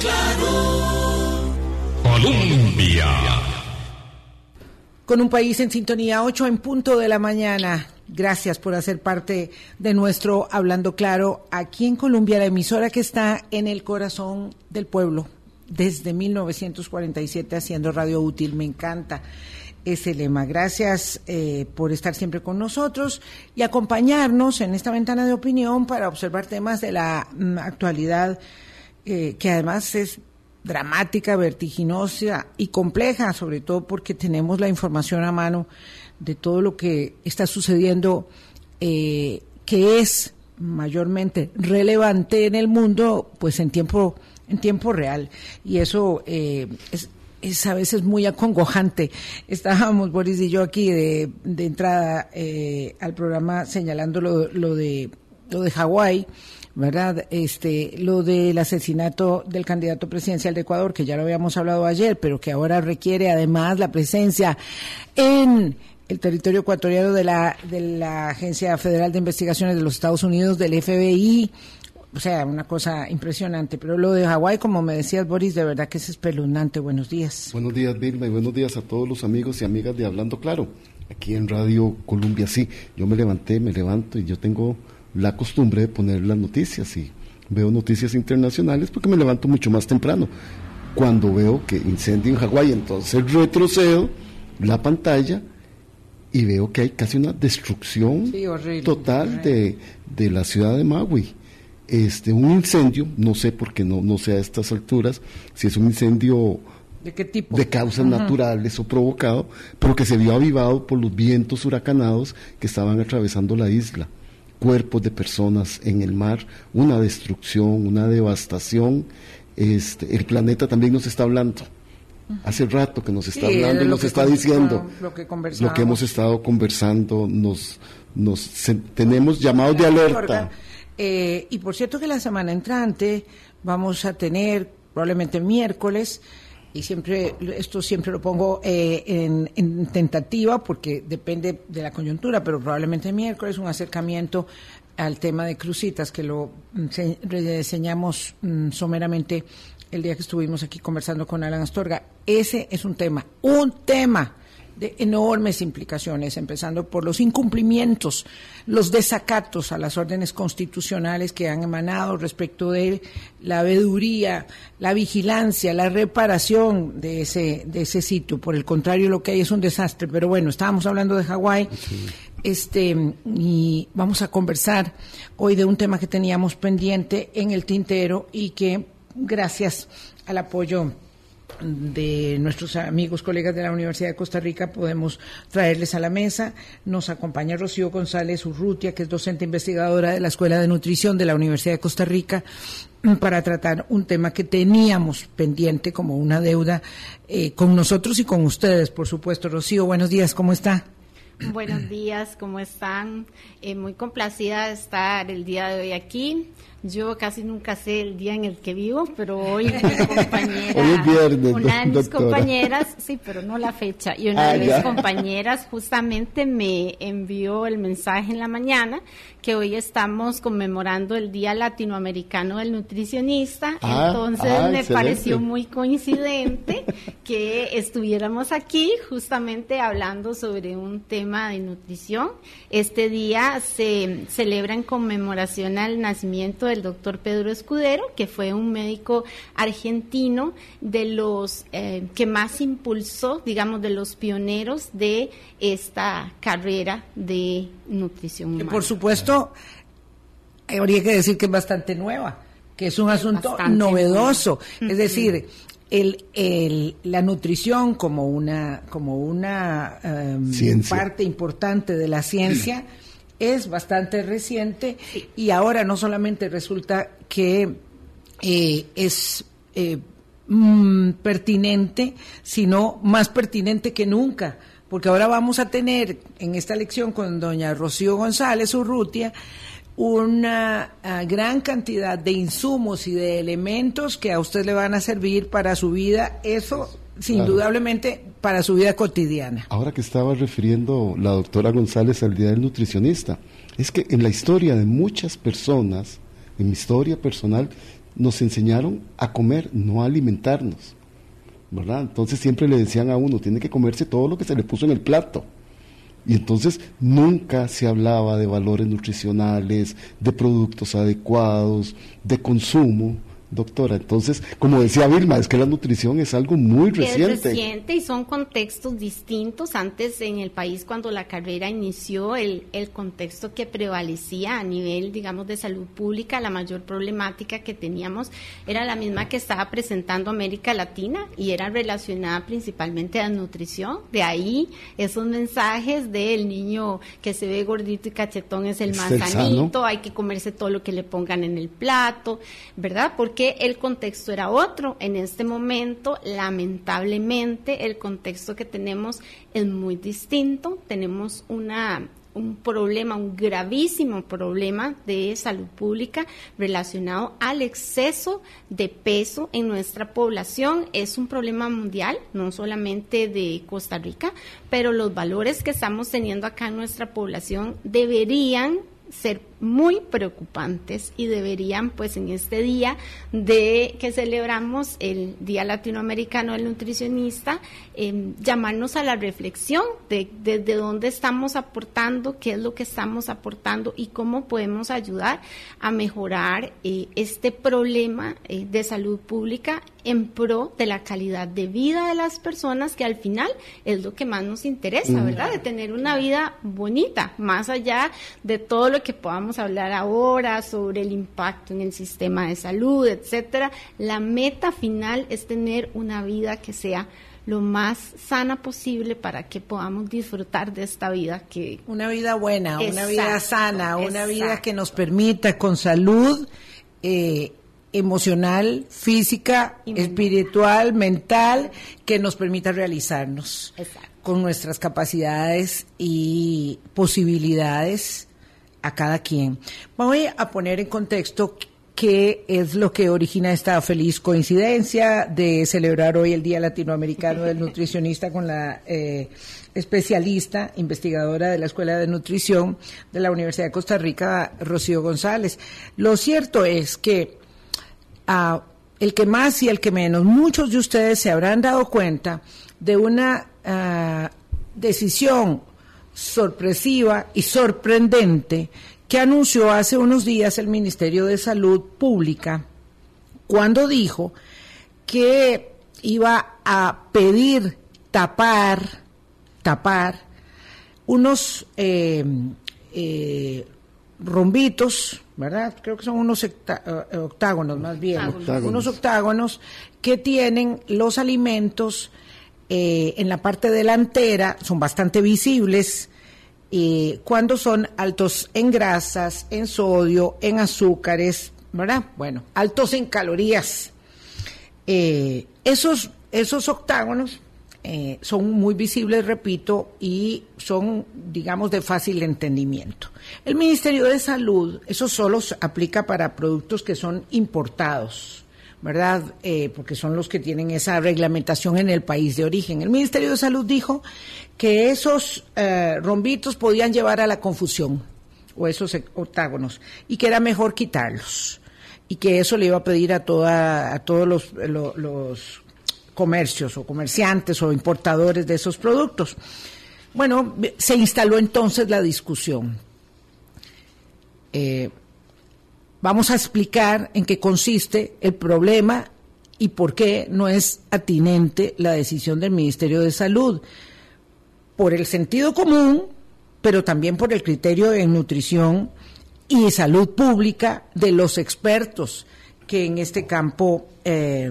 Claro. Colombia. Con un país en sintonía, 8 en punto de la mañana. Gracias por hacer parte de nuestro Hablando Claro aquí en Colombia, la emisora que está en el corazón del pueblo desde 1947 haciendo radio útil. Me encanta ese lema. Gracias eh, por estar siempre con nosotros y acompañarnos en esta ventana de opinión para observar temas de la mm, actualidad eh, que además es dramática, vertiginosa y compleja, sobre todo porque tenemos la información a mano de todo lo que está sucediendo, eh, que es mayormente relevante en el mundo, pues en tiempo en tiempo real y eso eh, es, es a veces muy acongojante. Estábamos Boris y yo aquí de, entrada eh, al programa señalando lo, lo de lo de Hawái ¿verdad? Este, lo del asesinato del candidato presidencial de Ecuador, que ya lo habíamos hablado ayer, pero que ahora requiere además la presencia en el territorio ecuatoriano de la, de la Agencia Federal de Investigaciones de los Estados Unidos, del FBI, o sea, una cosa impresionante. Pero lo de Hawái, como me decías, Boris, de verdad que es espeluznante. Buenos días. Buenos días, Vilma, y buenos días a todos los amigos y amigas de Hablando Claro, aquí en Radio Colombia. Sí, yo me levanté, me levanto y yo tengo la costumbre de poner las noticias y veo noticias internacionales porque me levanto mucho más temprano. Cuando veo que incendio en Hawái, entonces retrocedo la pantalla y veo que hay casi una destrucción Sí, horrible, total horrible. de, de la ciudad de Maui. Este, un incendio, no sé por qué no, no sé a estas alturas, si es un incendio ¿De qué tipo? de causas naturales o provocado, pero que se vio avivado por los vientos huracanados que estaban atravesando la isla. Cuerpos de personas en el mar, una destrucción, una devastación. Este, el planeta también nos está hablando. Hace rato que nos está Sí, hablando y nos está diciendo lo que lo que hemos estado conversando. Nos, nos se- tenemos llamados de alerta. Eh, y por cierto que la semana entrante vamos a tener, probablemente miércoles, y siempre esto siempre lo pongo eh, en, en tentativa porque depende de la coyuntura, pero probablemente miércoles un acercamiento al tema de crucitas que lo mm, se- reseñamos mm, someramente el día que estuvimos aquí conversando con Alan Astorga. Ese es un tema, un tema de enormes implicaciones, empezando por los incumplimientos, los desacatos a las órdenes constitucionales que han emanado respecto de la veeduría, la vigilancia, la reparación de ese, de ese sitio. Por el contrario, lo que hay es un desastre. Pero bueno, estábamos hablando de Hawái. Este, y vamos a conversar hoy de un tema que teníamos pendiente en el tintero y que, gracias al apoyo de nuestros amigos, colegas de la Universidad de Costa Rica, podemos traerles a la mesa. Nos acompaña Rocío González Urrutia, que es docente investigadora de la Escuela de Nutrición de la Universidad de Costa Rica, para tratar un tema que teníamos pendiente como una deuda eh, con nosotros y con ustedes, por supuesto. Rocío, buenos días, ¿cómo está? Buenos días, ¿cómo están? Eh, muy complacida de estar el día de hoy aquí. Yo casi nunca sé el día en el que vivo, pero hoy mi compañera, Hoy es viernes, una de mis doctora. compañeras, sí, pero no la fecha, y una Ah, de mis ya. compañeras justamente me envió el mensaje en la mañana que hoy estamos conmemorando el Día Latinoamericano del Nutricionista, Ah, entonces ah, me excelente. pareció muy coincidente que estuviéramos aquí justamente hablando sobre un tema de nutrición. Este día se celebra en conmemoración al nacimiento del doctor Pedro Escudero, que fue un médico argentino de los eh, que más impulsó, digamos, de los pioneros de esta carrera de nutrición Que humana. por supuesto, habría que decir que es bastante nueva, que es un asunto novedoso. nueva. Es decir, el, el- la nutrición como una, como una em, parte importante de la ciencia es bastante reciente y ahora no solamente resulta que eh, es eh, mm, pertinente, sino más pertinente que nunca, porque ahora vamos a tener en esta lección con doña Rocío González Urrutia una ah, gran cantidad de insumos y de elementos que a usted le van a servir para su vida, eso sin Claro. indudablemente para su vida cotidiana. Ahora que estaba refiriendo la doctora González al Día del Nutricionista, es que en la historia de muchas personas, en mi historia personal, nos enseñaron a comer, no a alimentarnos. ¿verdad? Entonces siempre le decían a uno, tiene que comerse todo lo que se le puso en el plato. Y entonces nunca se hablaba de valores nutricionales, de productos adecuados, de consumo, doctora. Entonces, como decía Vilma, es que la nutrición es algo muy reciente. Es reciente y son contextos distintos. Antes en el país, cuando la carrera inició, el, el contexto que prevalecía a nivel, digamos, de salud pública, la mayor problemática que teníamos era la misma que estaba presentando América Latina y era relacionada principalmente a nutrición. De ahí esos mensajes del niño que se ve gordito y cachetón es el más sanito, hay que comerse todo lo que le pongan en el plato, ¿verdad? Porque que el contexto era otro. En este momento, lamentablemente, el contexto que tenemos es muy distinto. Tenemos un problema, un gravísimo problema de salud pública relacionado al exceso de peso en nuestra población. Es un problema mundial, no solamente de Costa Rica, pero los valores que estamos teniendo acá en nuestra población deberían ser muy preocupantes y deberían, pues en este día de que celebramos el Día Latinoamericano del Nutricionista, em, llamarnos a la reflexión de desde dónde estamos aportando, qué es lo que estamos aportando y cómo podemos ayudar a mejorar eh, este problema eh, de salud pública en pro de la calidad de vida de las personas, que al final es lo que más nos interesa, ¿verdad? De tener una vida bonita, más allá de todo lo que podamos vamos a hablar ahora sobre el impacto en el sistema de salud, etcétera. La meta final es tener una vida que sea lo más sana posible para que podamos disfrutar de esta vida que una vida buena, una vida sana, una vida que nos permita con salud eh, emocional, física, espiritual, mental, que nos permita realizarnos con nuestras capacidades y posibilidades a cada quien. Voy a poner en contexto qué es lo que origina esta feliz coincidencia de celebrar hoy el Día Latinoamericano del Nutricionista con la eh, especialista, investigadora de la Escuela de Nutrición de la Universidad de Costa Rica, Rocío González. Lo cierto es que ah, el que más y el que menos, muchos de ustedes se habrán dado cuenta de una ah, decisión sorpresiva y sorprendente que anunció hace unos días el Ministerio de Salud Pública cuando dijo que iba a pedir tapar, tapar unos eh, eh, rombitos, ¿verdad? Creo que son unos eh, octágonos más bien, unos octágonos que tienen los alimentos eh, en la parte delantera son bastante visibles eh, cuando son altos en grasas, en sodio, en azúcares, ¿verdad? Bueno, altos en calorías. Eh, esos, esos octágonos son muy visibles, repito, y son, digamos, de fácil entendimiento. El Ministerio de Salud, eso solo aplica para productos que son importados ¿verdad? Eh, porque son los que tienen esa reglamentación en el país de origen. El Ministerio de Salud dijo que esos eh, rombitos podían llevar a la confusión o esos octágonos y que era mejor quitarlos y que eso le iba a pedir a, toda, a todos los, los comercios o comerciantes o importadores de esos productos. Bueno, se instaló entonces la discusión. Eh, Vamos a explicar en qué consiste el problema y por qué no es atinente la decisión del Ministerio de Salud. Por el sentido común, pero también por el criterio de nutrición y salud pública de los expertos que en este campo eh,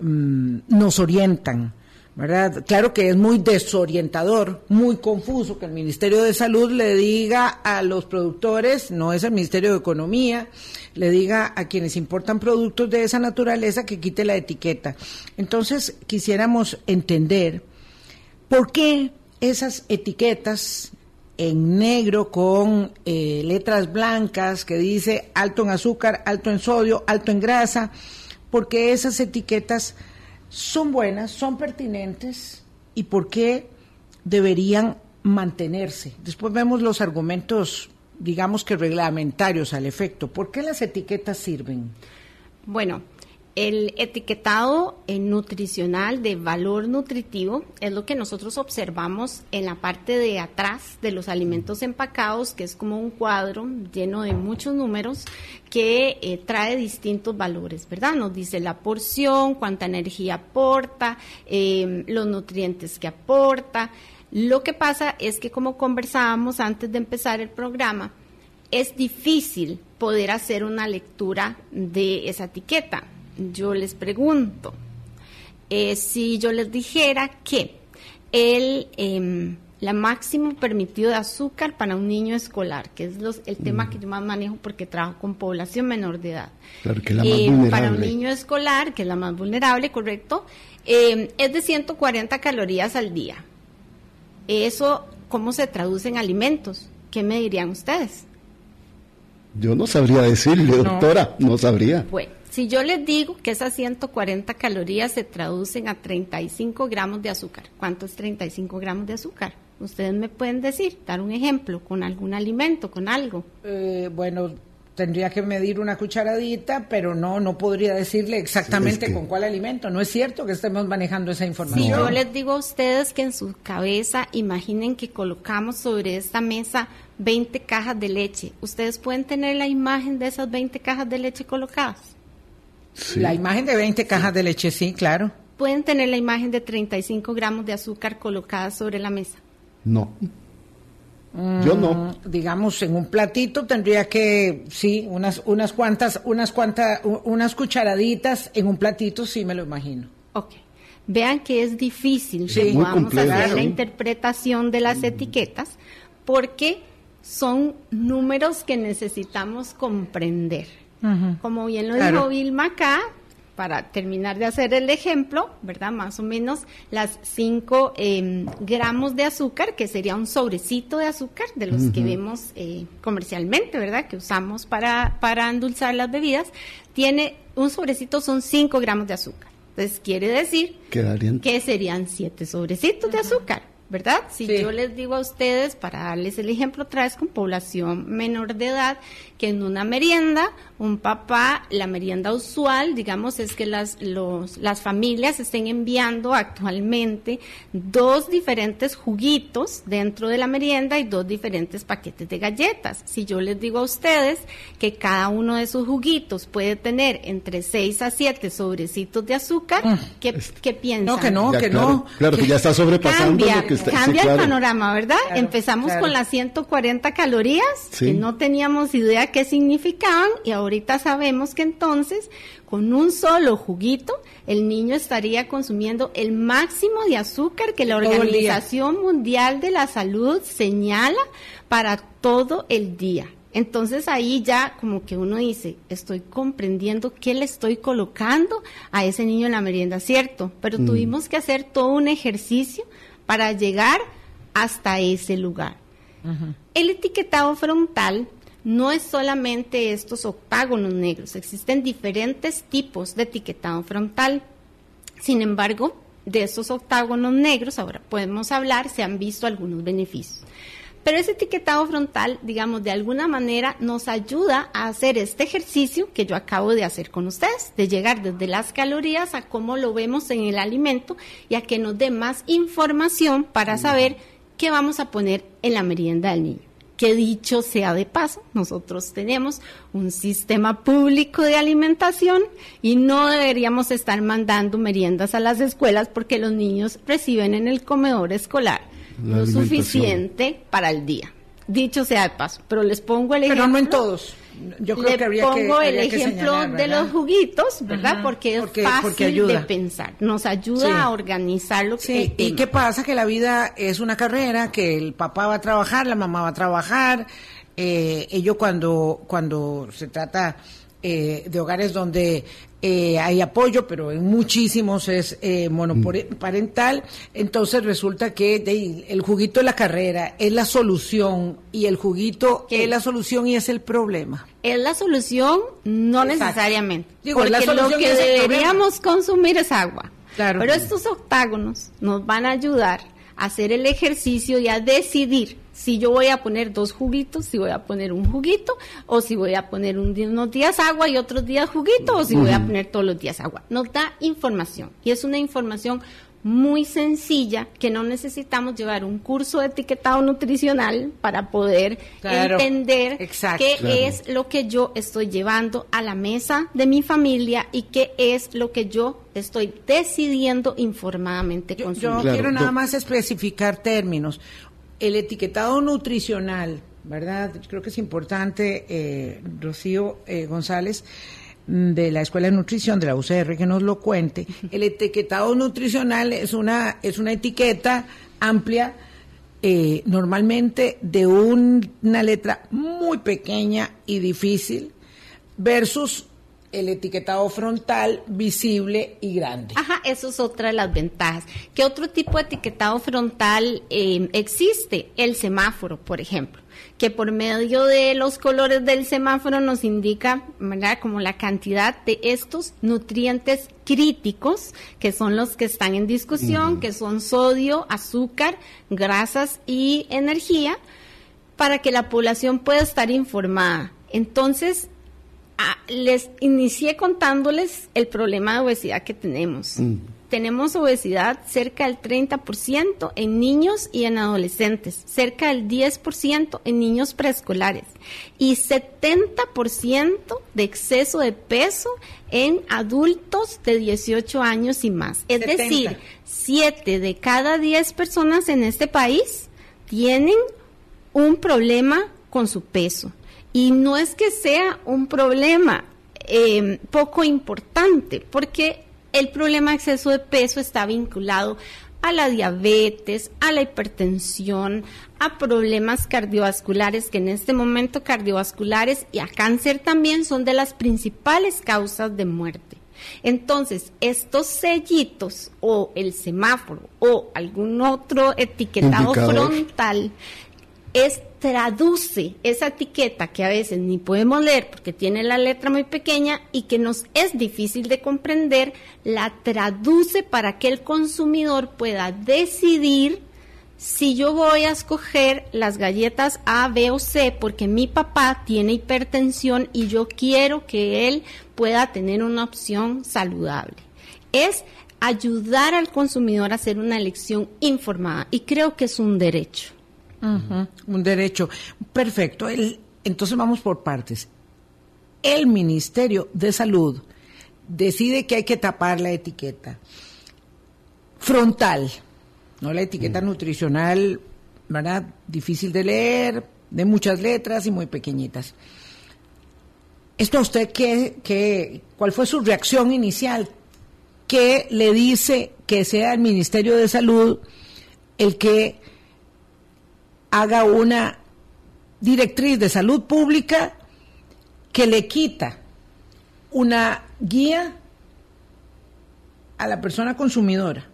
mm, nos orientan. ¿Verdad? Claro que es muy desorientador, muy confuso que el Ministerio de Salud le diga a los productores, no es el Ministerio de Economía, le diga a quienes importan productos de esa naturaleza que quite la etiqueta. Entonces, quisiéramos entender por qué esas etiquetas en negro con eh, letras blancas que dice alto en azúcar, alto en sodio, alto en grasa, porque esas etiquetas son buenas, son pertinentes y por qué deberían mantenerse. Después vemos los argumentos, digamos que reglamentarios al efecto. ¿Por qué las etiquetas sirven? Bueno, el etiquetado eh, nutricional de valor nutritivo es lo que nosotros observamos en la parte de atrás de los alimentos empacados, que es como un cuadro lleno de muchos números que eh, trae distintos valores, ¿verdad? Nos dice la porción, cuánta energía aporta, eh, los nutrientes que aporta. Lo que pasa es que como conversábamos antes de empezar el programa, es difícil poder hacer una lectura de esa etiqueta yo les pregunto, eh, si yo les dijera que el, eh, la máximo permitido de azúcar para un niño escolar, que es los, el tema Mm. que yo más manejo porque trabajo con población menor de edad. Claro, que la más Eh, para un niño escolar, que es la más vulnerable, correcto, eh, es de 140 calorías al día. Eso, ¿cómo se traduce en alimentos? ¿Qué me dirían ustedes? Yo no sabría decirle, doctora, no sabría. Bueno, si yo les digo que esas 140 calorías se traducen a 35 gramos de azúcar, ¿cuánto es 35 gramos de azúcar? Ustedes me pueden decir, dar un ejemplo con algún alimento, con algo. Eh, bueno, tendría que medir una cucharadita, pero no, no podría decirle exactamente Sí, es que- con cuál alimento. No es cierto que estemos manejando esa Si información. yo les digo a ustedes que en su cabeza imaginen que colocamos sobre esta mesa 20 cajas de leche, ¿ustedes pueden tener la imagen de esas 20 cajas de leche colocadas? Sí. La imagen de 20 cajas de leche, sí, claro. ¿Pueden tener la imagen de 35 gramos de azúcar colocadas sobre la mesa? No. Yo no. Mm, Digamos, en un platito tendría que, sí, unas, unas cuantas, unas cuantas, unas cucharaditas en un platito, sí me lo imagino. Ok. Vean que es difícil Sí. que podamos complejo, hacer la interpretación de las etiquetas porque son números que necesitamos comprender. Como bien lo Claro. dijo Vilma acá, para terminar de hacer el ejemplo, ¿verdad? Más o menos las 5 gramos de azúcar, que sería un sobrecito de azúcar de los que vemos eh, comercialmente, ¿verdad? Que usamos para, para endulzar las bebidas, tiene un sobrecito son 5 gramos de azúcar. Entonces quiere decir Quedarían. que serían 7 sobrecitos de azúcar, ¿verdad? Si Sí. yo les digo a ustedes, para darles el ejemplo otra vez con población menor de edad, que en una merienda, un papá, la merienda usual, digamos, es que las, los, las familias estén enviando actualmente dos diferentes juguitos dentro de la merienda y dos diferentes paquetes de galletas. Si yo les digo a ustedes que cada uno de esos juguitos puede tener entre 6 a 7 sobrecitos de azúcar, ¿qué, qué piensan? No, que no, Ya, que claro, no. Claro, que ya está sobrepasando cambia, lo que está. sí, cambia claro. el panorama, ¿verdad? Claro, Empezamos claro. con las 140 calorías, Sí. que no teníamos idea qué significaban, y ahorita sabemos que entonces, con un solo juguito, el niño estaría consumiendo el máximo de azúcar que la. Organización Mundial de la Salud señala para todo el día. Entonces ahí ya como que uno dice, estoy comprendiendo qué le estoy colocando a ese niño en la merienda, cierto, pero tuvimos que hacer todo un ejercicio para llegar hasta ese lugar. El etiquetado frontal no es solamente estos octágonos negros, existen diferentes tipos de etiquetado frontal. Sin embargo, de esos octágonos negros, ahora podemos hablar, se han visto algunos beneficios. Pero ese etiquetado frontal, digamos, de alguna manera nos ayuda a hacer este ejercicio que yo acabo de hacer con ustedes, de llegar desde las calorías a cómo lo vemos en el alimento y a que nos dé más información para saber qué vamos a poner en la merienda del niño. Que dicho sea de paso, nosotros tenemos un sistema público de alimentación y no deberíamos estar mandando meriendas a las escuelas porque los niños reciben en el comedor escolar La lo alimentación. suficiente para el día. Dicho sea de paso, pero les pongo el ejemplo. Pero no en todos. Yo creo Le que habría que pongo el habría que ejemplo señalar, de los juguitos, ¿verdad? Ajá, porque es porque- fácil porque ayuda. de pensar. Nos ayuda Sí. a organizar lo que Sí, ¿y qué pasa? Que la vida es una carrera, que el papá va a trabajar, la mamá va a trabajar. Eh, ello cuando, cuando se trata eh, de hogares donde eh, hay apoyo, pero en muchísimos es eh, monoparental. Entonces resulta que de- el juguito de la carrera es la solución y el juguito ¿Qué? es la solución y es el problema. ¿Es la solución? No Exacto. necesariamente. Digo, porque lo que deberíamos consumir es agua. Claro. Pero estos octágonos nos van a ayudar a hacer el ejercicio y a decidir si yo voy a poner dos juguitos, si voy a poner un juguito, o si voy a poner unos días agua y otros días juguito, o si voy a poner todos los días agua. Nos da información y es una información muy sencilla que no necesitamos llevar un curso de etiquetado nutricional para poder entender qué es lo que yo estoy llevando a la mesa de mi familia y qué es lo que yo estoy decidiendo informadamente consumir. Yo quiero nada más especificar términos. El etiquetado nutricional, ¿verdad? Creo que es importante, eh, Rocío eh, González, de la Escuela de Nutrición de la UCR que nos lo cuente. El etiquetado nutricional es una, es una etiqueta amplia, eh, normalmente de una letra muy pequeña y difícil, versus el etiquetado frontal visible y grande. Ajá, eso es otra de las ventajas. ¿Qué otro tipo de etiquetado frontal eh, existe? El semáforo, por ejemplo que por medio de los colores del semáforo nos indica, ¿verdad? Como la cantidad de estos nutrientes críticos, que son los que están en discusión, que son sodio, azúcar, grasas y energía, para que la población pueda estar informada. Entonces, les inicié contándoles el problema de obesidad que tenemos. Mm tenemos obesidad cerca del 30% en niños y en adolescentes, cerca del 10% en niños preescolares y 70% de exceso de peso en adultos de 18 años y más. Es decir, 7 de cada 10 personas en este país tienen un problema con su peso. Y no es que sea un problema eh, poco importante, porque el problema de exceso de peso está vinculado a la diabetes, a la hipertensión, a problemas cardiovasculares, que en este momento cardiovasculares y a cáncer también son de las principales causas de muerte. Entonces, estos sellitos o el semáforo o algún otro etiquetado frontal es traduce esa etiqueta que a veces ni podemos leer porque tiene la letra muy pequeña y que nos es difícil de comprender, la traduce para que el consumidor pueda decidir si yo voy a escoger las galletas A, B o C porque mi papá tiene hipertensión y yo quiero que él pueda tener una opción saludable. Es ayudar al consumidor a hacer una elección informada y creo que es un derecho. Un derecho. Perfecto. entonces vamos por partes. El Ministerio de Salud decide que hay que tapar la etiqueta frontal, no la etiqueta nutricional, ¿verdad? Difícil de leer, de muchas letras y muy pequeñitas. ¿Esto a usted qué, qué, cuál fue su reacción inicial? ¿Qué le dice que sea el Ministerio de Salud el que haga una directriz de salud pública que le quita una guía a la persona consumidora.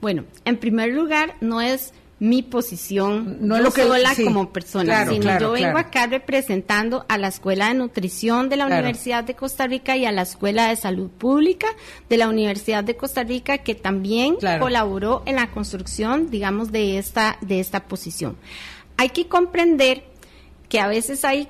Bueno, en primer lugar, no es mi posición no lo que, sola como persona, sino yo vengo acá representando a la Escuela de Nutrición de la Universidad de Costa Rica y a la Escuela de Salud Pública de la Universidad de Costa Rica que también colaboró en la construcción, digamos, de esta de esta posición. Hay que comprender que a veces hay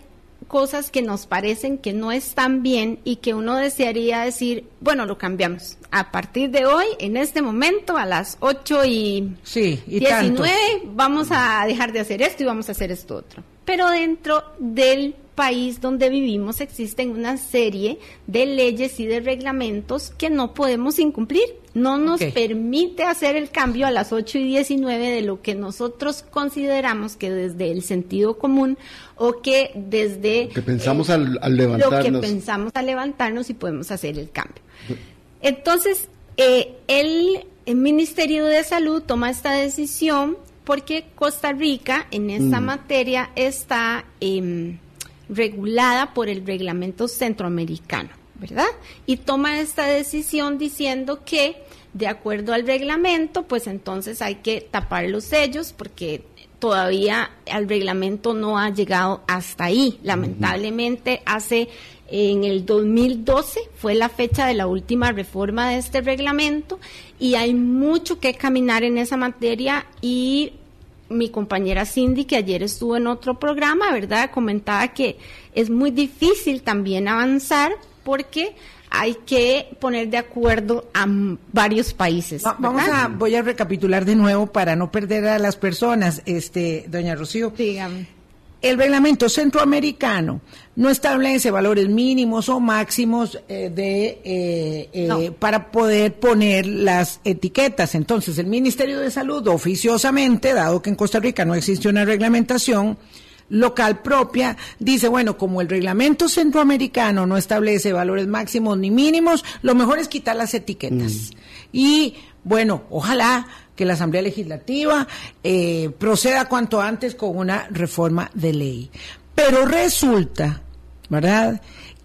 cosas que nos parecen que no están bien y que uno desearía decir, bueno, lo cambiamos. A partir de hoy, en este momento, a las 8 y, sí, y 19, vamos a dejar de hacer esto y vamos a hacer esto otro. Pero dentro del país donde vivimos existen una serie de leyes y de reglamentos que no podemos incumplir. No nos permite hacer el cambio a las 8 y 19 de lo que nosotros consideramos que desde el sentido común o que desde... que pensamos al, levantarnos. Lo que pensamos al levantarnos y podemos hacer el cambio. Entonces, eh, el, Ministerio de Salud toma esta decisión porque Costa Rica en esta mm. materia está... Eh, regulada por el reglamento centroamericano, ¿verdad? Y toma esta decisión diciendo que de acuerdo al reglamento, pues entonces hay que tapar los sellos porque todavía el reglamento no ha llegado hasta ahí. Lamentablemente hace en el 2012 fue la fecha de la última reforma de este reglamento y hay mucho que caminar en esa materia y mi compañera Cindy, que ayer estuvo en otro programa, ¿verdad? Comentaba que es muy difícil también avanzar porque hay que poner de acuerdo a varios países. vamos a, voy a recapitular de nuevo para no perder a las personas, este, doña Rocío. Dígame. El reglamento centroamericano no establece valores mínimos o máximos eh, de eh, eh, para poder poner las etiquetas. Entonces, el Ministerio de Salud oficiosamente, dado que en Costa Rica no existe una reglamentación, local propia, dice, bueno, como el reglamento centroamericano no establece valores máximos ni mínimos, lo mejor es quitar las etiquetas. Mm. Y bueno, ojalá que la Asamblea Legislativa eh, proceda cuanto antes con una reforma de ley. Pero resulta, ¿verdad?,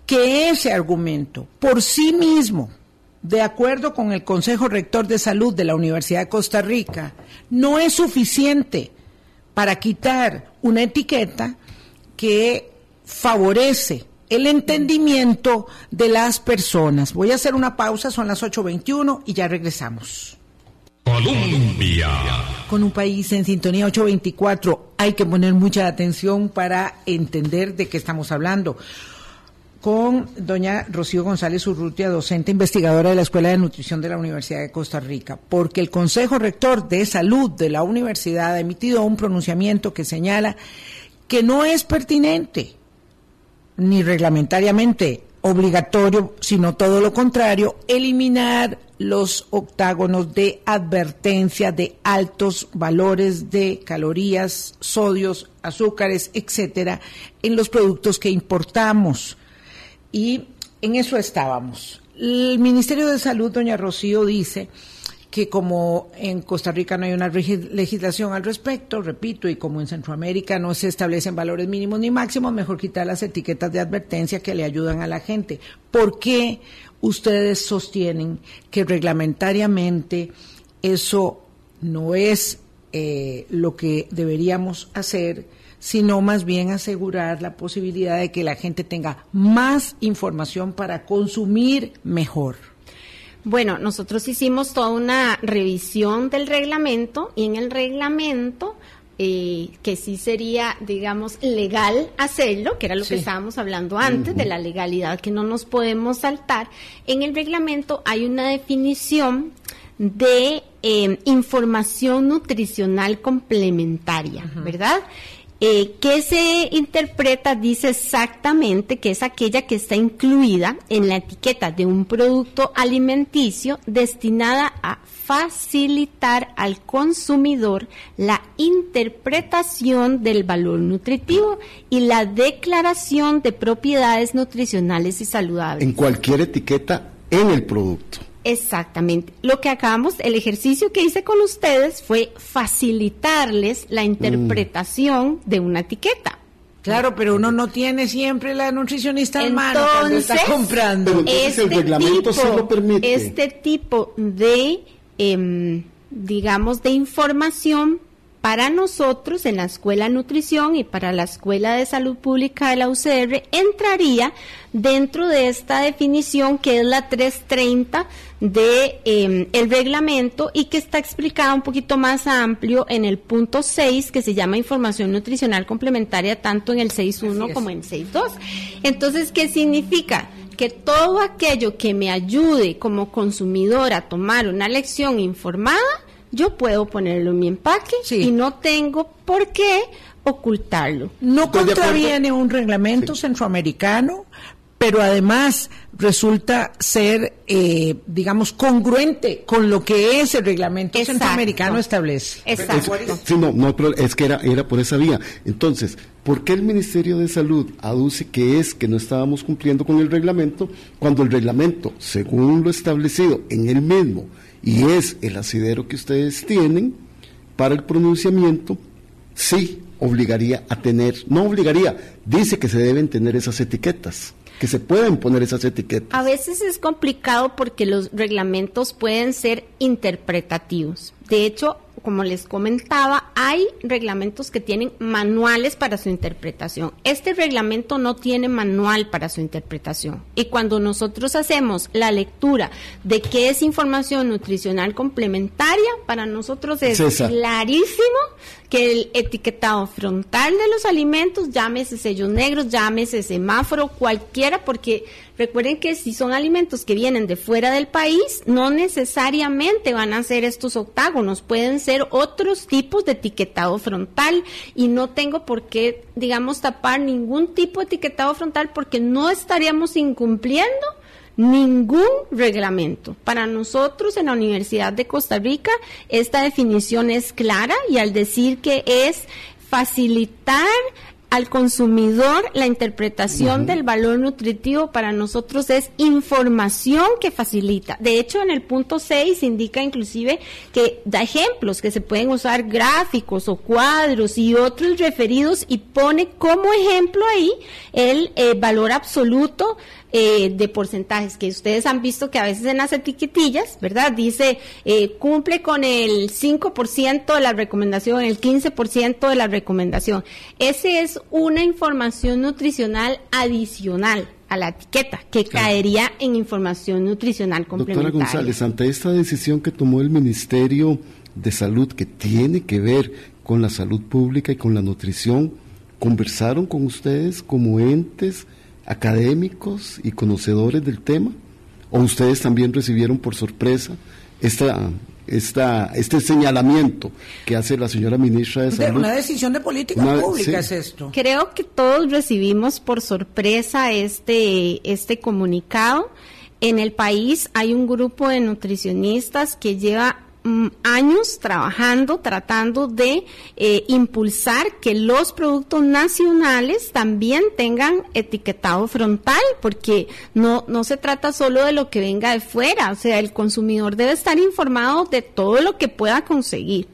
que ese argumento por sí mismo, de acuerdo con el Consejo Rector de Salud de la Universidad de Costa Rica, no es suficiente para quitar una etiqueta que favorece el entendimiento de las personas. Voy a hacer una pausa, son las 8.21 y ya regresamos. Colombia. Con un país en sintonía 824 hay que poner mucha atención para entender de qué estamos hablando con doña Rocío González Urrutia, docente investigadora de la Escuela de Nutrición de la Universidad de Costa Rica, porque el Consejo Rector de Salud de la universidad ha emitido un pronunciamiento que señala que no es pertinente ni reglamentariamente obligatorio, sino todo lo contrario, eliminar los octágonos de advertencia de altos valores de calorías, sodios, azúcares, etcétera, en los productos que importamos y en eso estábamos. El Ministerio de Salud, doña Rocío, dice que como en Costa Rica no hay una legislación al respecto, repito, y como en Centroamérica no se establecen valores mínimos ni máximos, mejor quitar las etiquetas de advertencia que le ayudan a la gente. ¿Por qué ustedes sostienen que reglamentariamente eso no es eh, lo que deberíamos hacer? Sino más bien asegurar la posibilidad de que la gente tenga más información para consumir mejor. Bueno, nosotros hicimos toda una revisión del reglamento y en el reglamento eh, que sí sería, digamos, legal hacerlo, que era lo que estábamos hablando antes, de la legalidad que no nos podemos saltar. En el reglamento hay una definición de eh, información nutricional complementaria, ¿verdad? Eh, que se interpreta, dice exactamente que es aquella que está incluida en la etiqueta de un producto alimenticio destinada a facilitar al consumidor la interpretación del valor nutritivo y la declaración de propiedades nutricionales y saludables. En cualquier etiqueta en el producto. Exactamente. Lo que acabamos, el ejercicio que hice con ustedes fue facilitarles la interpretación de una etiqueta. Claro, pero uno no tiene siempre la nutricionista en mano cuando está comprando. este el reglamento tipo, lo permite. Este tipo de, em, digamos, de información para nosotros en la Escuela de Nutrición y para la Escuela de Salud Pública de la UCR entraría dentro de esta definición que es la 330 de el reglamento y que está explicada un poquito más amplio en el punto 6 que se llama información nutricional complementaria tanto en el 6.1 como en 6.2. Entonces, ¿qué significa? que todo aquello que me ayude como consumidor a tomar una lección informada yo puedo ponerlo en mi empaque y no tengo por qué ocultarlo. No contraviene un reglamento centroamericano, pero además resulta ser, eh, digamos, congruente con lo que ese reglamento centroamericano establece. Exacto. sí, no, no, es que era, era por esa vía. Entonces, ¿por qué el Ministerio de Salud aduce que es que no estábamos cumpliendo con el reglamento cuando el reglamento, según lo establecido en el mismo, y es el asidero que ustedes tienen para el pronunciamiento, sí obligaría a tener, no obligaría, dice que se deben tener esas etiquetas, que se pueden poner esas etiquetas. A veces es complicado porque los reglamentos pueden ser interpretativos. De hecho, como les comentaba, hay reglamentos que tienen manuales para su interpretación. Este reglamento no tiene manual para su interpretación. Y cuando nosotros hacemos la lectura de qué es información nutricional complementaria, para nosotros es clarísimo que el etiquetado frontal de los alimentos, llámese sellos negros, llámese semáforo, cualquiera, porque recuerden que si son alimentos que vienen de fuera del país, no necesariamente van a ser estos octágonos, pueden ser otros tipos de etiquetado frontal. Y no tengo por qué, digamos, tapar ningún tipo de etiquetado frontal porque no estaríamos incumpliendo ningún reglamento. Para nosotros en la Universidad de Costa Rica esta definición es clara y al decir que es facilitar al consumidor la interpretación del valor nutritivo para nosotros es información que facilita. De hecho, en el punto 6 indica inclusive que da ejemplos, que se pueden usar gráficos o cuadros y otros referidos y pone como ejemplo ahí el eh, valor absoluto eh, de porcentajes que ustedes han visto que a veces en las etiquetillas, ¿verdad? Dice, eh, cumple con el 5% de la recomendación, el 15% de la recomendación. Ese es una información nutricional adicional a la etiqueta, que caería en información nutricional complementaria. Doctora González, ante esta decisión que tomó el Ministerio de Salud, que tiene que ver con la salud pública y con la nutrición, ¿conversaron con ustedes como entes? Académicos y conocedores del tema? ¿O ustedes también recibieron por sorpresa esta, esta, este señalamiento que hace la señora ministra de Salud? Una decisión de política pública es esto. Creo que todos recibimos por sorpresa este, este comunicado. En el país hay un grupo de nutricionistas que lleva años trabajando, tratando de eh, impulsar que los productos nacionales también tengan etiquetado frontal, porque no, no se trata solo de lo que venga de fuera, o sea, el consumidor debe estar informado de todo lo que pueda conseguir.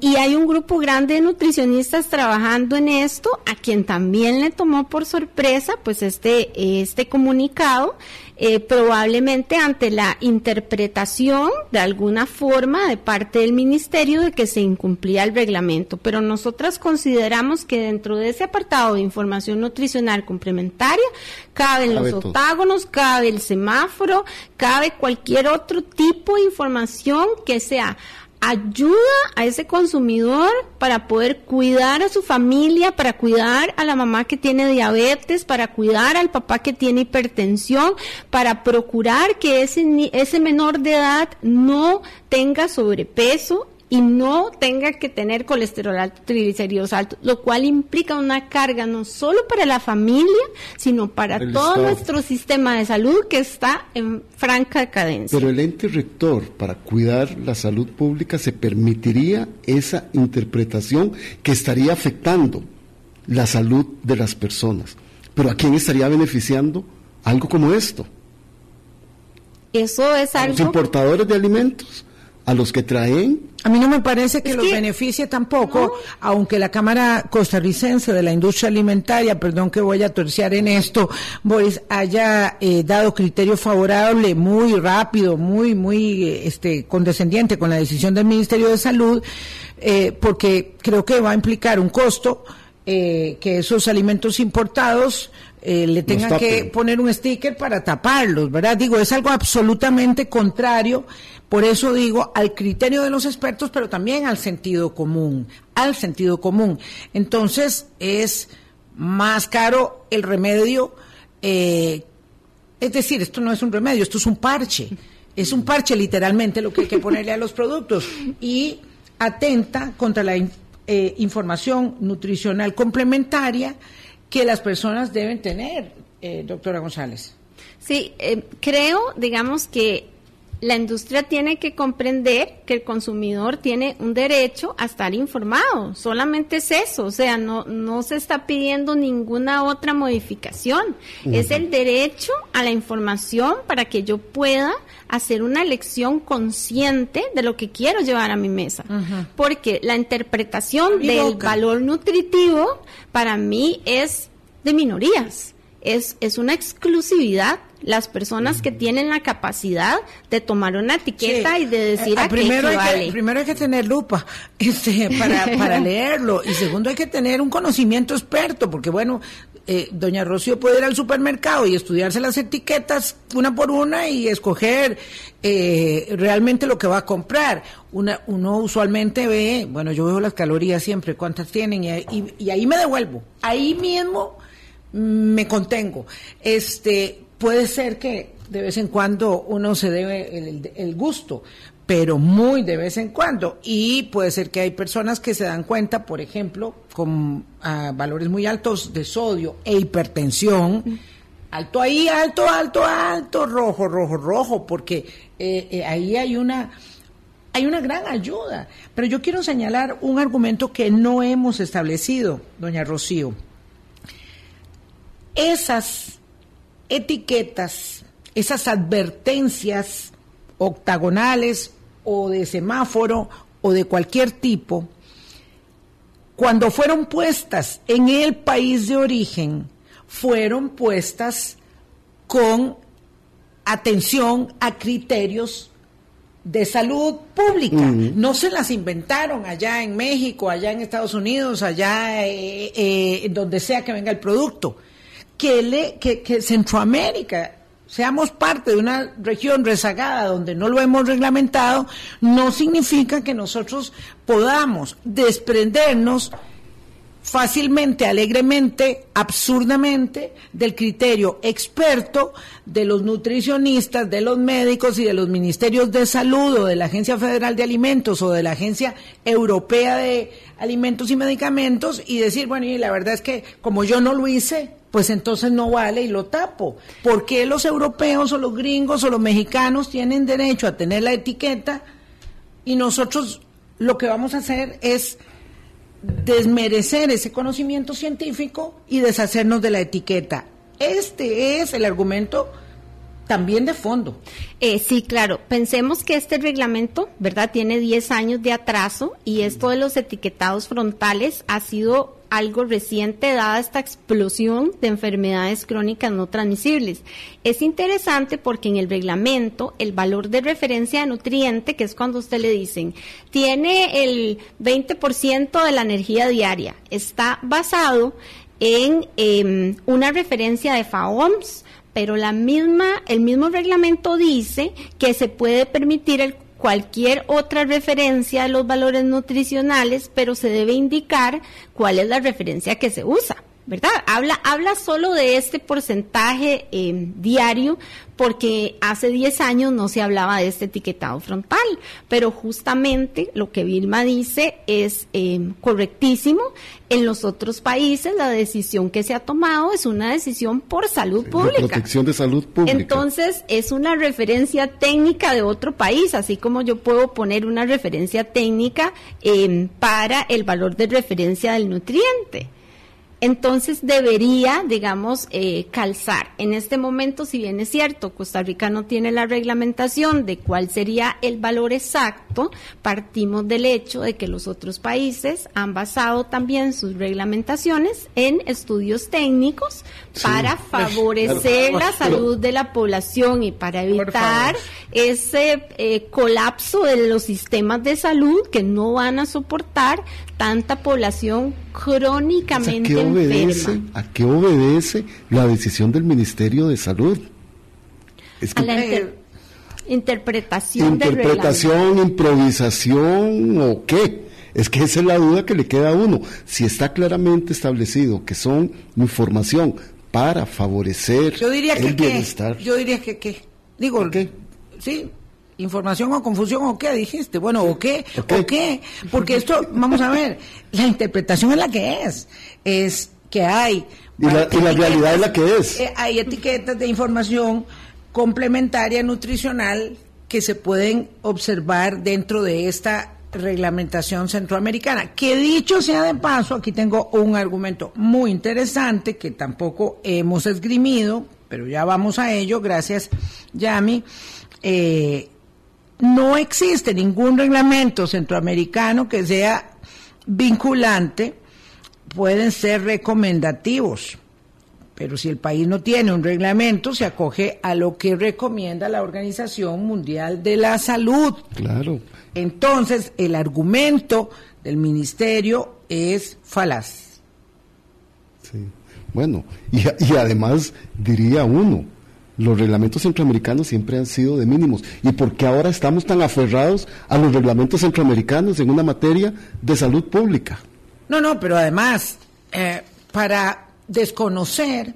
y hay un grupo grande de nutricionistas trabajando en esto, a quien también le tomó por sorpresa pues este, este comunicado eh, probablemente ante la interpretación de alguna forma de parte del ministerio de que se incumplía el reglamento. Pero nosotras consideramos que dentro de ese apartado de información nutricional complementaria caben los octágonos, cabe el semáforo, cabe cualquier otro tipo de información que sea ayuda a ese consumidor para poder cuidar a su familia, para cuidar a la mamá que tiene diabetes, para cuidar al papá que tiene hipertensión, para procurar que ese, ese menor de edad no tenga sobrepeso y no tenga que tener colesterol alto, triglicéridos altos, lo cual implica una carga no solo para la familia, sino para todo nuestro sistema de salud que está en franca decadencia. Pero el ente rector, para cuidar la salud pública, se permitiría esa interpretación que estaría afectando la salud de las personas. Pero ¿a quién estaría beneficiando algo como esto? Eso es algo. los importadores de alimentos a los que traen. A mí no me parece que, los beneficie tampoco, aunque la Cámara Costarricense de la Industria Alimentaria, perdón que voy a torciar en esto, Boris, haya eh, dado criterio favorable muy rápido, muy, muy este, condescendiente con la decisión del Ministerio de Salud, eh, porque creo que va a implicar un costo eh, que esos alimentos importados le tengan que poner un sticker para taparlos, ¿verdad? Digo, es algo absolutamente contrario por eso digo al criterio de los expertos, pero también al sentido común, al sentido común. Entonces es más caro el remedio, eh, es decir, esto no es un remedio, esto es un parche, es un parche literalmente lo que hay que ponerle a los productos y atenta contra la eh, información nutricional complementaria que las personas deben tener, eh, doctora González. Sí, creo, digamos que la industria tiene que comprender que el consumidor tiene un derecho a estar informado. Solamente es eso, o sea, no, no se está pidiendo ninguna otra modificación. Es el derecho a la información para que yo pueda hacer una elección consciente de lo que quiero llevar a mi mesa. Porque la interpretación del valor nutritivo para mí es de minorías. Es, es una exclusividad las personas que tienen la capacidad de tomar una etiqueta y de decir eh, a primero hay que, primero hay que tener lupa este, para, para leerlo y segundo hay que tener un conocimiento experto porque bueno eh, doña Rocío puede ir al supermercado y estudiarse las etiquetas una por una y escoger eh, realmente lo que va a comprar. Una, uno usualmente ve, bueno, yo veo las calorías siempre, cuántas tienen, y, y ahí me devuelvo. Ahí mismo me contengo. Este, puede ser que de vez en cuando uno se debe el, el, gusto, pero muy de vez en cuando. Y puede ser que hay personas que se dan cuenta, por ejemplo, con uh, valores muy altos de sodio e hipertensión. Alto ahí, alto, alto, alto, rojo, rojo, rojo, porque eh, eh, ahí hay una, hay una gran ayuda. Pero yo quiero señalar un argumento que no hemos establecido, doña Rocío. Esas etiquetas, esas advertencias octagonales o de semáforo o de cualquier tipo, cuando fueron puestas en el país de origen, fueron puestas con atención a criterios de salud pública. No se las inventaron allá en México, allá en Estados Unidos, allá eh, eh, donde sea que venga el producto. Que, le, que, que Centroamérica seamos parte de una región rezagada donde no lo hemos reglamentado, no significa que nosotros podamos desprendernos fácilmente, alegremente, absurdamente del criterio experto de los nutricionistas, de los médicos y de los ministerios de salud o de la Agencia Federal de Alimentos o de la Agencia Europea de Alimentos y Medicamentos y decir, bueno, y la verdad es que como yo no lo hice, pues entonces no vale y lo tapo. ¿Por qué los europeos o los gringos o los mexicanos tienen derecho a tener la etiqueta y nosotros lo que vamos a hacer es desmerecer ese conocimiento científico y deshacernos de la etiqueta? Este es el argumento también de fondo. Eh, sí, claro. Pensemos que este reglamento, ¿verdad? Tiene 10 años de atraso y esto de los etiquetados frontales ha sido algo reciente dada esta explosión de enfermedades crónicas no transmisibles. Es interesante porque en el reglamento el valor de referencia de nutriente, que es cuando usted le dicen, tiene el 20% de la energía diaria, está basado en eh, una referencia de FAOMS, pero la misma, el mismo reglamento dice que se puede permitir el cualquier otra referencia a los valores nutricionales, pero se debe indicar cuál es la referencia que se usa. ¿Verdad? Habla, habla solo de este porcentaje eh, diario porque hace 10 años no se hablaba de este etiquetado frontal, pero justamente lo que Vilma dice es eh, correctísimo. En los otros países la decisión que se ha tomado es una decisión por salud Sí, pública. La protección de salud pública. Entonces, es una referencia técnica de otro país, así como yo puedo poner una referencia técnica eh, para el valor de referencia del nutriente. Entonces debería, digamos, eh, calzar. En este momento, si bien es cierto, Costa Rica no tiene la reglamentación de cuál sería el valor exacto, partimos del hecho de que los otros países han basado también sus reglamentaciones en estudios técnicos Sí. para favorecer Claro. la salud de la población y para evitar ese eh, colapso de los sistemas de salud que no van a soportar tanta población ¿A crónicamente qué, obedece, enferma. ¿A qué obedece la decisión del Ministerio de Salud? Es que A la inter- interpretación del interpretación, improvisación o qué. Es que esa es la duda que le queda a uno. Si está claramente establecido que son información para favorecer Yo diría el que qué. bienestar. Yo diría que qué. Digo, ¿Qué? sí, información o confusión o qué dijiste. Bueno, o qué, ¿O qué? o qué. Porque esto, vamos a ver, la interpretación es la que es. Es que hay. Y la- y la realidad es la que es. Eh, hay etiquetas de información complementaria nutricional que se pueden observar dentro de esta reglamentación centroamericana. Que dicho sea de paso, aquí tengo un argumento muy interesante que tampoco hemos esgrimido, pero ya vamos a ello, gracias Yami. Eh, no existe ningún reglamento centroamericano que sea vinculante, pueden ser recomendativos. Pero si el país no tiene un reglamento, se acoge a lo que recomienda la Organización Mundial de la Salud. Claro. Entonces, el argumento del ministerio es falaz. Sí. Bueno, y, y además diría uno, los reglamentos centroamericanos siempre han sido de mínimos. ¿Y por qué ahora estamos tan aferrados a los reglamentos centroamericanos en una materia de salud pública? No, no, pero además, eh, para desconocer,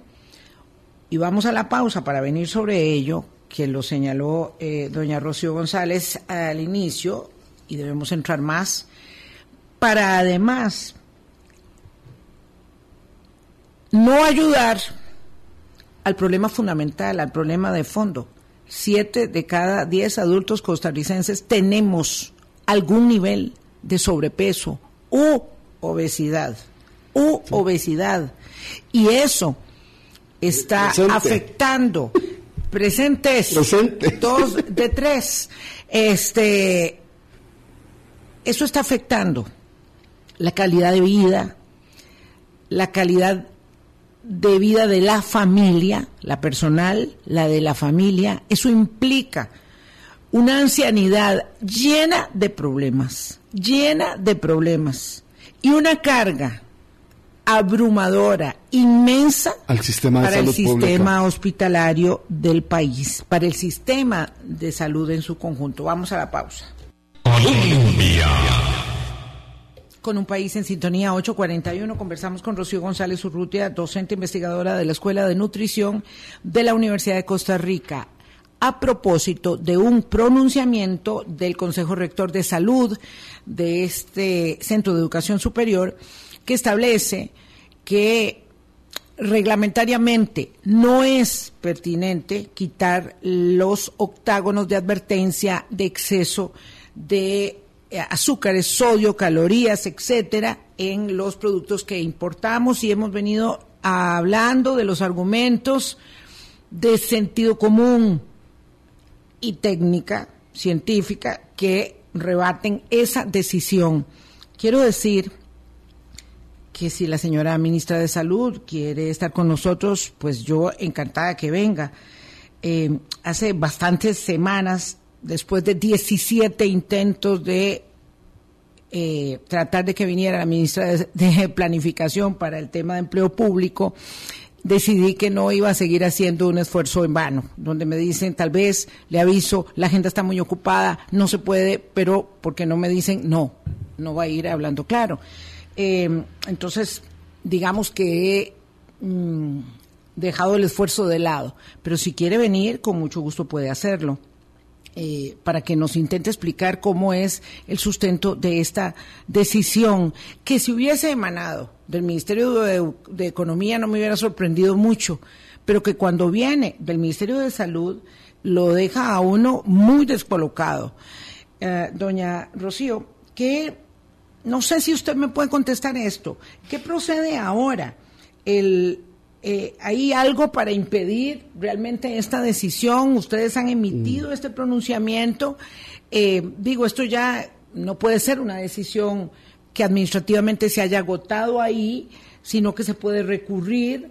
y vamos a la pausa para venir sobre ello, que lo señaló eh, doña Rocío González al inicio, y debemos entrar más, para además no ayudar al problema fundamental, al problema de fondo. Siete de cada diez adultos costarricenses tenemos algún nivel de sobrepeso u obesidad, u obesidad. Y eso está afectando presentes dos de tres. Este, eso está afectando la calidad de vida, la calidad de vida de la familia, la personal, la de la familia, eso implica una ancianidad llena de problemas, llena de problemas y una carga abrumadora, inmensa para el sistema hospitalario del país, para el sistema de salud en su conjunto. Vamos a la pausa. Colombia con un país en sintonía 841. Conversamos con Rocío González Urrutia, docente investigadora de la Escuela de Nutrición de la Universidad de Costa Rica, a propósito de un pronunciamiento del Consejo Rector de Salud de este Centro de Educación Superior que establece que reglamentariamente no es pertinente quitar los octágonos de advertencia de exceso de azúcares, sodio, calorías, etcétera, en los productos que importamos y hemos venido hablando de los argumentos de sentido común y técnica científica que rebaten esa decisión. Quiero decir que si la señora ministra de Salud quiere estar con nosotros, pues yo encantada que venga. Eh, hace bastantes semanas después de 17 intentos de eh, tratar de que viniera la ministra de, Planificación para el tema de empleo público, decidí que no iba a seguir haciendo un esfuerzo en vano, donde me dicen, tal vez, le aviso, la agenda está muy ocupada, no se puede, pero porque no me dicen, no, no va a ir hablando claro. Eh, entonces, digamos que he mm, dejado el esfuerzo de lado, pero si quiere venir, con mucho gusto puede hacerlo. Eh, para que nos intente explicar cómo es el sustento de esta decisión, que si hubiese emanado del Ministerio de, Economía no me hubiera sorprendido mucho, pero que cuando viene del Ministerio de Salud lo deja a uno muy descolocado. Eh, doña Rocío, ¿qué, no sé si usted me puede contestar esto, ¿qué procede ahora? El, eh, ¿Hay algo para impedir realmente esta decisión? Ustedes han emitido mm. este pronunciamiento. Eh, digo, esto ya no puede ser una decisión que administrativamente se haya agotado ahí, sino que se puede recurrir,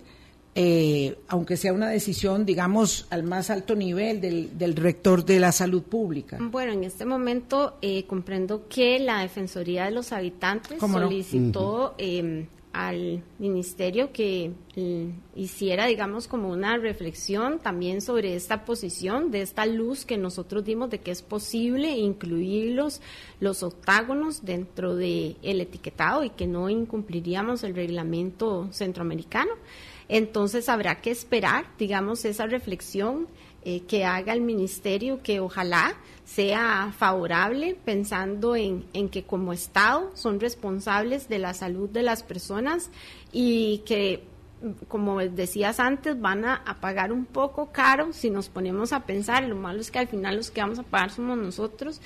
eh, aunque sea una decisión, digamos, al más alto nivel del, del, rector de la salud pública. Bueno, en este momento comprendo que la Defensoría de los Habitantes solicitó al ministerio que hiciera, digamos, como una reflexión también sobre esta posición, de esta luz que nosotros dimos de que es posible incluir los, los octágonos dentro del el etiquetado y que no incumpliríamos el reglamento centroamericano. Entonces habrá que esperar, digamos, esa reflexión eh, que haga el ministerio, que ojalá sea favorable, pensando en, en, que como Estado son responsables de la salud de las personas y que, como decías antes, van a, pagar un poco caro si nos ponemos a pensar. Lo malo es que al final los que vamos a pagar somos nosotros.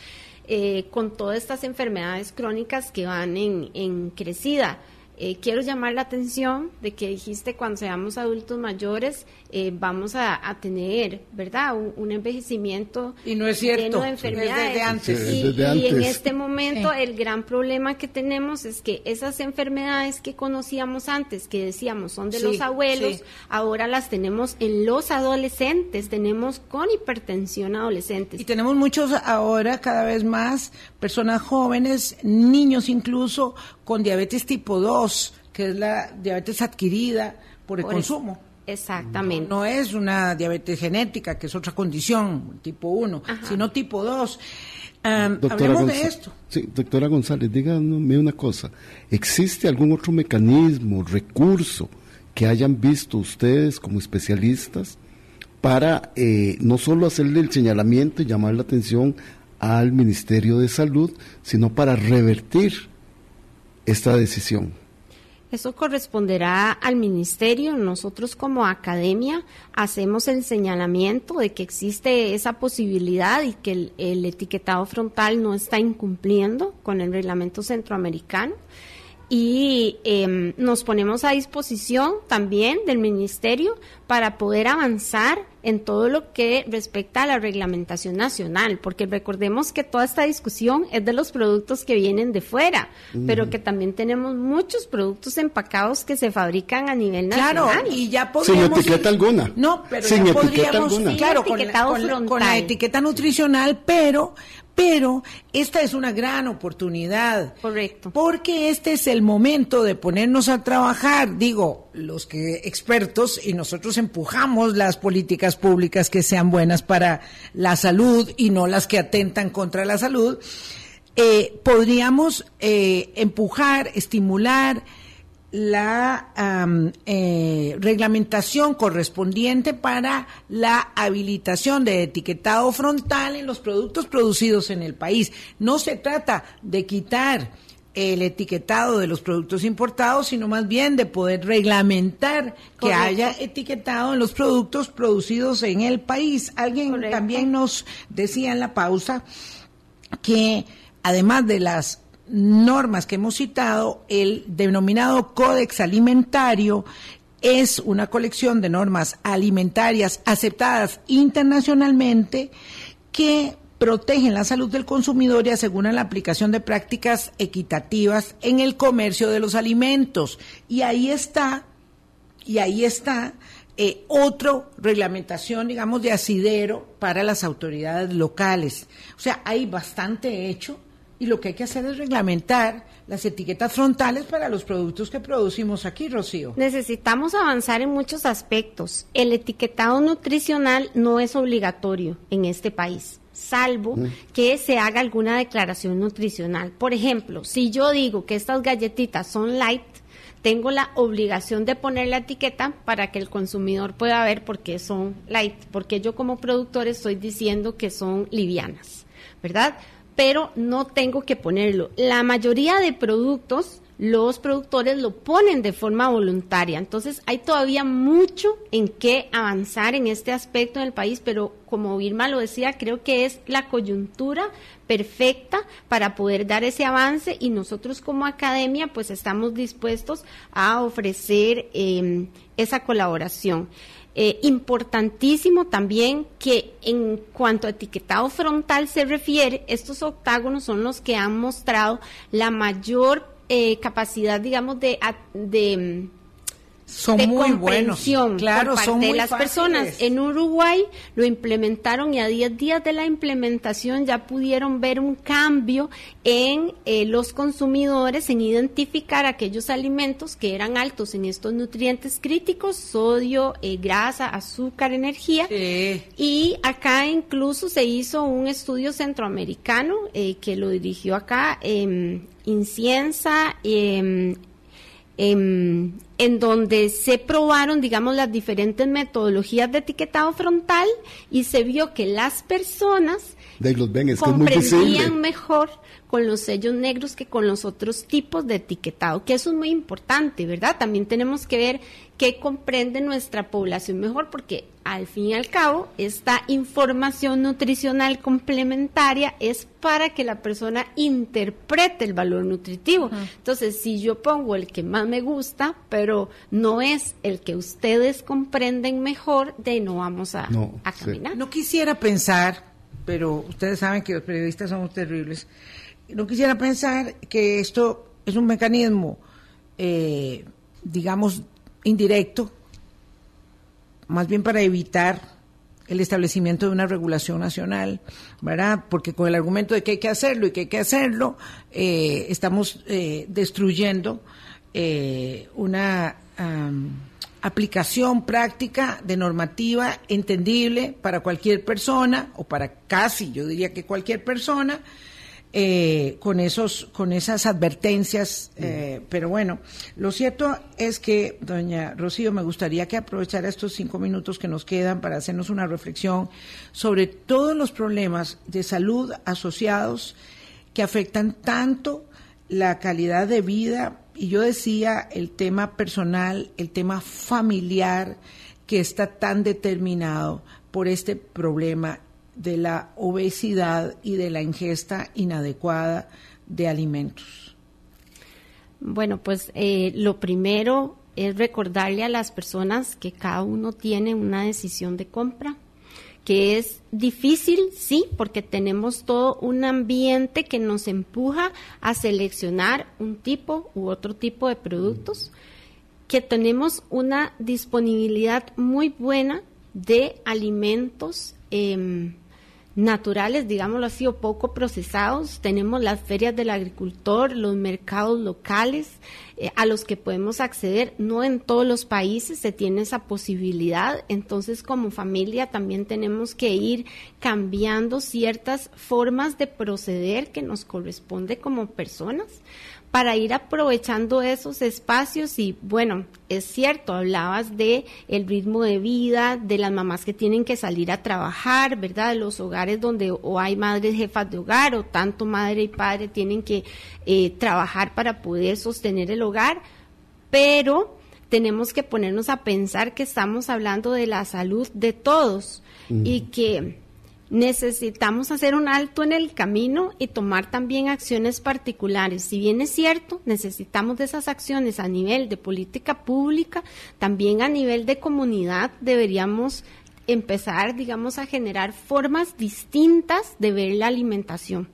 Eh, con todas estas enfermedades crónicas que van en, en crecida. Eh, quiero llamar la atención de que dijiste cuando seamos adultos mayores eh, vamos a, tener, ¿verdad? Un, envejecimiento y no es cierto, lleno de enfermedades. Desde antes. y, en este momento el gran problema que tenemos es que esas enfermedades que conocíamos antes, que decíamos son de los abuelos, ahora las tenemos en los adolescentes, tenemos con hipertensión adolescentes. Y tenemos muchos ahora, cada vez más, personas jóvenes, niños incluso, con diabetes tipo 2, que es la diabetes adquirida por el Por consumo. Exactamente. No es una diabetes genética, que es otra condición, tipo 1, sino tipo 2. hablemos de esto. Sí, doctora González, dígame una cosa. ¿Existe algún otro mecanismo, recurso que hayan visto ustedes como especialistas para eh, no solo hacerle el señalamiento y llamar la atención al Ministerio de Salud, sino para revertir esta decisión? Eso corresponderá al ministerio. Nosotros como academia hacemos el señalamiento de que existe esa posibilidad y que el, etiquetado frontal no está incumpliendo con el reglamento centroamericano. Y em, nos ponemos a disposición también del ministerio para poder avanzar en todo lo que respecta a la reglamentación nacional, porque recordemos que toda esta discusión es de los productos que vienen de fuera, pero que también tenemos muchos productos empacados que se fabrican a nivel Claro, nacional. y ya Sin podríamos... etiqueta alguna. No, pero Sin ya etiqueta podríamos, alguna. claro, Sin con la, con la- con la frontal. etiqueta nutricional, pero, pero esta es una gran oportunidad. Correcto. Porque este es el momento de ponernos a trabajar, digo, los que expertos y nosotros empujamos las políticas públicas que sean buenas para la salud y no las que atentan contra la salud. eh, podríamos eh, empujar, estimular la eh, reglamentación correspondiente para la habilitación de etiquetado frontal en los productos producidos en el país. No se trata de quitar el etiquetado de los productos importados, sino más bien de poder reglamentar que haya etiquetado en los productos producidos en el país. Alguien Correcto. también nos decía en la pausa que además de las normas que hemos citado, el denominado Códex Alimentario es una colección de normas alimentarias aceptadas internacionalmente que protegen la salud del consumidor y aseguran la aplicación de prácticas equitativas en el comercio de los alimentos. Y ahí está y ahí está eh, otra reglamentación, digamos, de asidero para las autoridades locales. O sea, hay bastante hecho y lo que hay que hacer es reglamentar las etiquetas frontales para los productos que producimos aquí, Rocío. Necesitamos avanzar en muchos aspectos. El etiquetado nutricional no es obligatorio en este país, salvo que se haga alguna declaración nutricional. Por ejemplo, si yo digo que estas galletitas son light, tengo la obligación de poner la etiqueta para que el consumidor pueda ver por qué son light, porque yo como productor estoy diciendo que son livianas, ¿verdad? Pero no tengo que ponerlo. La mayoría de productos los productores lo ponen de forma voluntaria. Entonces hay todavía mucho en qué avanzar en este aspecto en el país, pero como Vilma lo decía, creo que es la coyuntura perfecta para poder dar ese avance y nosotros como academia pues estamos dispuestos a ofrecer eh, esa colaboración. Eh, importantísimo también que en cuanto a etiquetado frontal se refiere, estos octágonos son los que han mostrado la mayor eh, capacidad, digamos, de, de, Son de muy buenos. Claro, por parte son muy de las fáciles. personas. En Uruguay lo implementaron y a 10 días de la implementación ya pudieron ver un cambio en eh, los consumidores en identificar aquellos alimentos que eran altos en estos nutrientes críticos, sodio, eh, grasa, azúcar, energía. Sí. Y acá incluso se hizo un estudio centroamericano eh, que lo dirigió acá eh, Incienza, eh, en donde se probaron, digamos, las diferentes metodologías de etiquetado frontal y se vio que las personas De ahí los ven, es que es muy visible. comprendían mejor con los sellos negros que con los otros tipos de etiquetado, que eso es muy importante, ¿verdad? También tenemos que ver qué comprende nuestra población mejor, porque al fin y al cabo, esta información nutricional complementaria es para que la persona interprete el valor nutritivo. Entonces, si yo pongo el que más me gusta, pero no es el que ustedes comprenden mejor, de no vamos a, No, a sí. caminar. No quisiera pensar, pero ustedes saben que los periodistas somos terribles, no quisiera pensar que esto es un mecanismo, eh, digamos, indirecto, más bien para evitar el establecimiento de una regulación nacional, ¿verdad? Porque con el argumento de que hay que hacerlo y que hay que hacerlo, eh, estamos eh, destruyendo eh, una aplicación práctica de normativa entendible para cualquier persona o para casi, yo diría que cualquier persona, eh, con esos, con esas advertencias. Eh, pero bueno, lo cierto es que, doña Rocío, me gustaría que aprovechara estos cinco minutos que nos quedan para hacernos una reflexión sobre todos los problemas de salud asociados que afectan tanto la calidad de vida y yo decía el tema personal, el tema familiar que está tan determinado por este problema de la obesidad y de la ingesta inadecuada de alimentos? Bueno, pues eh, lo primero es recordarle a las personas que cada uno tiene una decisión de compra que es difícil, sí, porque tenemos todo un ambiente que nos empuja a seleccionar un tipo u otro tipo de productos, que tenemos una disponibilidad muy buena de alimentos eh, naturales, digámoslo así, o poco procesados. Tenemos las ferias del agricultor, los mercados locales eh, a los que podemos acceder. No en todos los países se tiene esa posibilidad. Entonces, como familia, también tenemos que ir cambiando ciertas formas de proceder que nos corresponde como personas para ir aprovechando esos espacios y bueno, es cierto, hablabas de el ritmo de vida, de las mamás que tienen que salir a trabajar, ¿verdad? De los hogares donde o hay madres jefas de hogar o tanto madre y padre tienen que eh, trabajar para poder sostener el hogar, pero tenemos que ponernos a pensar que estamos hablando de la salud de todos y que necesitamos hacer un alto en el camino y tomar también acciones particulares. Si bien es cierto, necesitamos de esas acciones a nivel de política pública, también a nivel de comunidad deberíamos empezar, digamos, a generar formas distintas de ver la alimentación.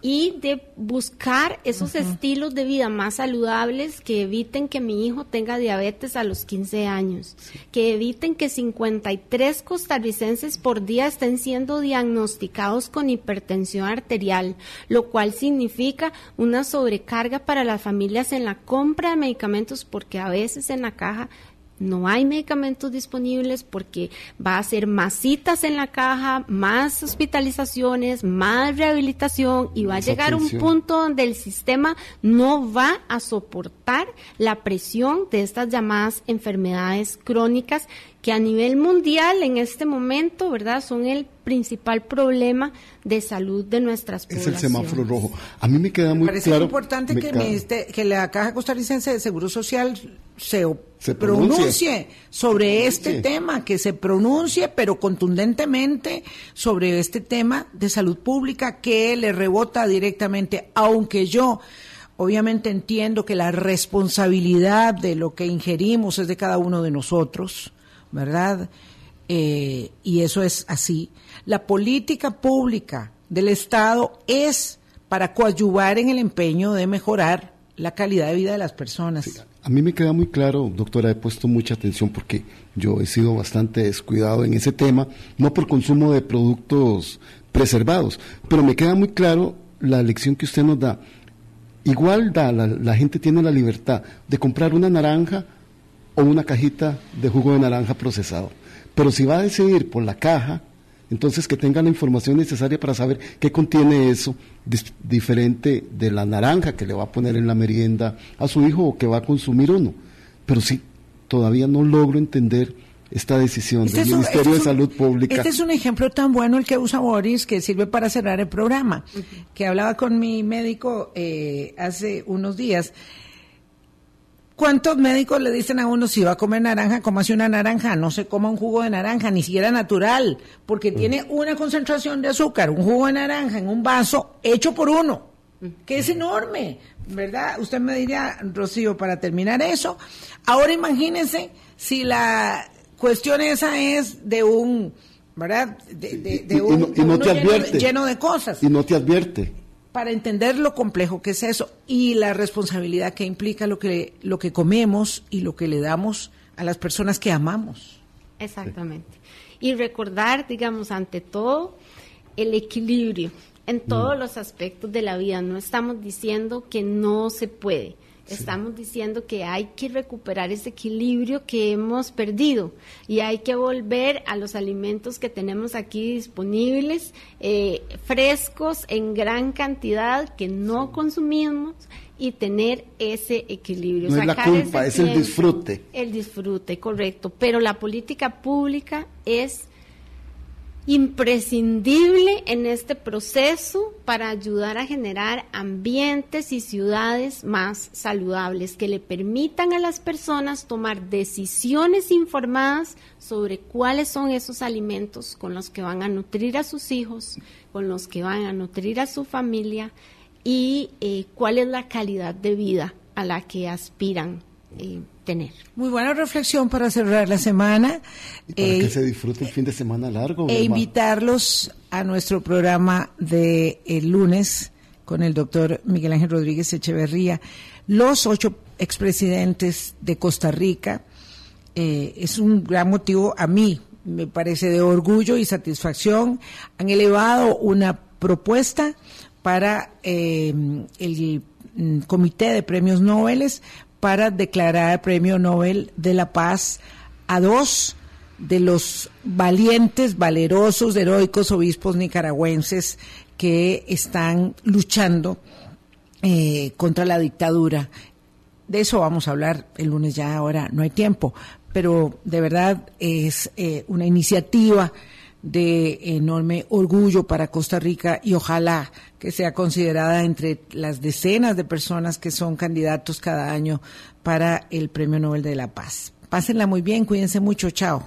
Y de buscar esos estilos de vida más saludables que eviten que mi hijo tenga diabetes a los 15 años, que eviten que 53 costarricenses por día estén siendo diagnosticados con hipertensión arterial, lo cual significa una sobrecarga para las familias en la compra de medicamentos porque a veces en la caja no hay medicamentos disponibles porque va a ser más citas en la caja, más hospitalizaciones, más rehabilitación y va a llegar un punto donde el sistema no va a soportar la presión de estas llamadas enfermedades crónicas que a nivel mundial en este momento, ¿verdad? Son el principal problema de salud de nuestras poblaciones. Es el semáforo rojo. A mí me queda muy Parece claro. importante que, que la Caja Costarricense de Seguro Social se, pronuncie. sobre este tema, que se pronuncie, pero contundentemente sobre este tema de salud pública que le rebota directamente, aunque yo obviamente entiendo que la responsabilidad de lo que ingerimos es de cada uno de nosotros ¿verdad? Eh, y eso es así. La política pública del Estado es para coadyuvar en el empeño de mejorar la calidad de vida de las personas. a mí me queda muy claro, doctora, he puesto mucha atención porque yo he sido bastante descuidado en ese tema, no por consumo de productos preservados, pero me queda muy claro la lección que usted nos da. Igual da, la gente tiene la libertad de comprar una naranja o una cajita de jugo de naranja procesado. Pero si va a decidir por la caja, entonces que tenga la información necesaria para saber qué contiene eso, diferente de la naranja que le va a poner en la merienda a su hijo o que va a consumir uno. Pero sí, todavía no logro entender esta decisión este del Ministerio de Salud Pública. Este es un ejemplo tan bueno el que usa Boris que sirve para cerrar el programa, que hablaba con mi médico eh, hace unos días. ¿Cuántos médicos le dicen a uno si va a comer naranja, hace una naranja? No se coma un jugo de naranja, ni siquiera natural, porque mm. tiene una concentración de azúcar, un jugo de naranja en un vaso hecho por uno, que es enorme, ¿verdad? Usted me diría, Rocío, para terminar eso, ahora imagínense si la cuestión esa es de un, ¿verdad? De, un, lleno de cosas. Y no te advierte para entender lo complejo que es eso y la responsabilidad que implica lo que, lo que comemos y lo que le damos a las personas que amamos. Exactamente. Y recordar, digamos, ante todo, el equilibrio en todos mm. los aspectos de la vida. No estamos diciendo que no se puede. Estamos diciendo que hay que recuperar ese equilibrio que hemos perdido y hay que volver a los alimentos que tenemos aquí disponibles, eh, frescos en gran cantidad que no consumimos y tener ese equilibrio. No es la culpa, es el disfrute. El disfrute, correcto. Pero la política pública es imprescindible en este proceso para ayudar a generar ambientes y ciudades más saludables que le permitan a las personas tomar decisiones informadas sobre cuáles son esos alimentos con los que van a nutrir a sus hijos, con los que van a nutrir a su familia y eh, cuál es la calidad de vida a la que aspiran eh, tener. Muy buena reflexión para cerrar la semana. Y para que eh, se disfrute el fin de semana largo. E invitarlos a nuestro programa de el lunes con el doctor Miguel Ángel Rodríguez Echeverría. Los ocho expresidentes de Costa Rica. es un gran motivo a mí, me parece de orgullo y satisfacción. Han elevado una propuesta para eh, el Comité de Premios Nobel para declarar Premio Nobel de la Paz a dos de los valientes, valerosos, heroicos obispos nicaragüenses que están luchando eh, contra la dictadura. De eso vamos a hablar el lunes ya, ahora no hay tiempo, pero de verdad es eh, una iniciativa de enorme orgullo para Costa Rica y ojalá que sea considerada entre las decenas de personas que son candidatos cada año para el Premio Nobel de la Paz. Pásenla muy bien, cuídense mucho, chao.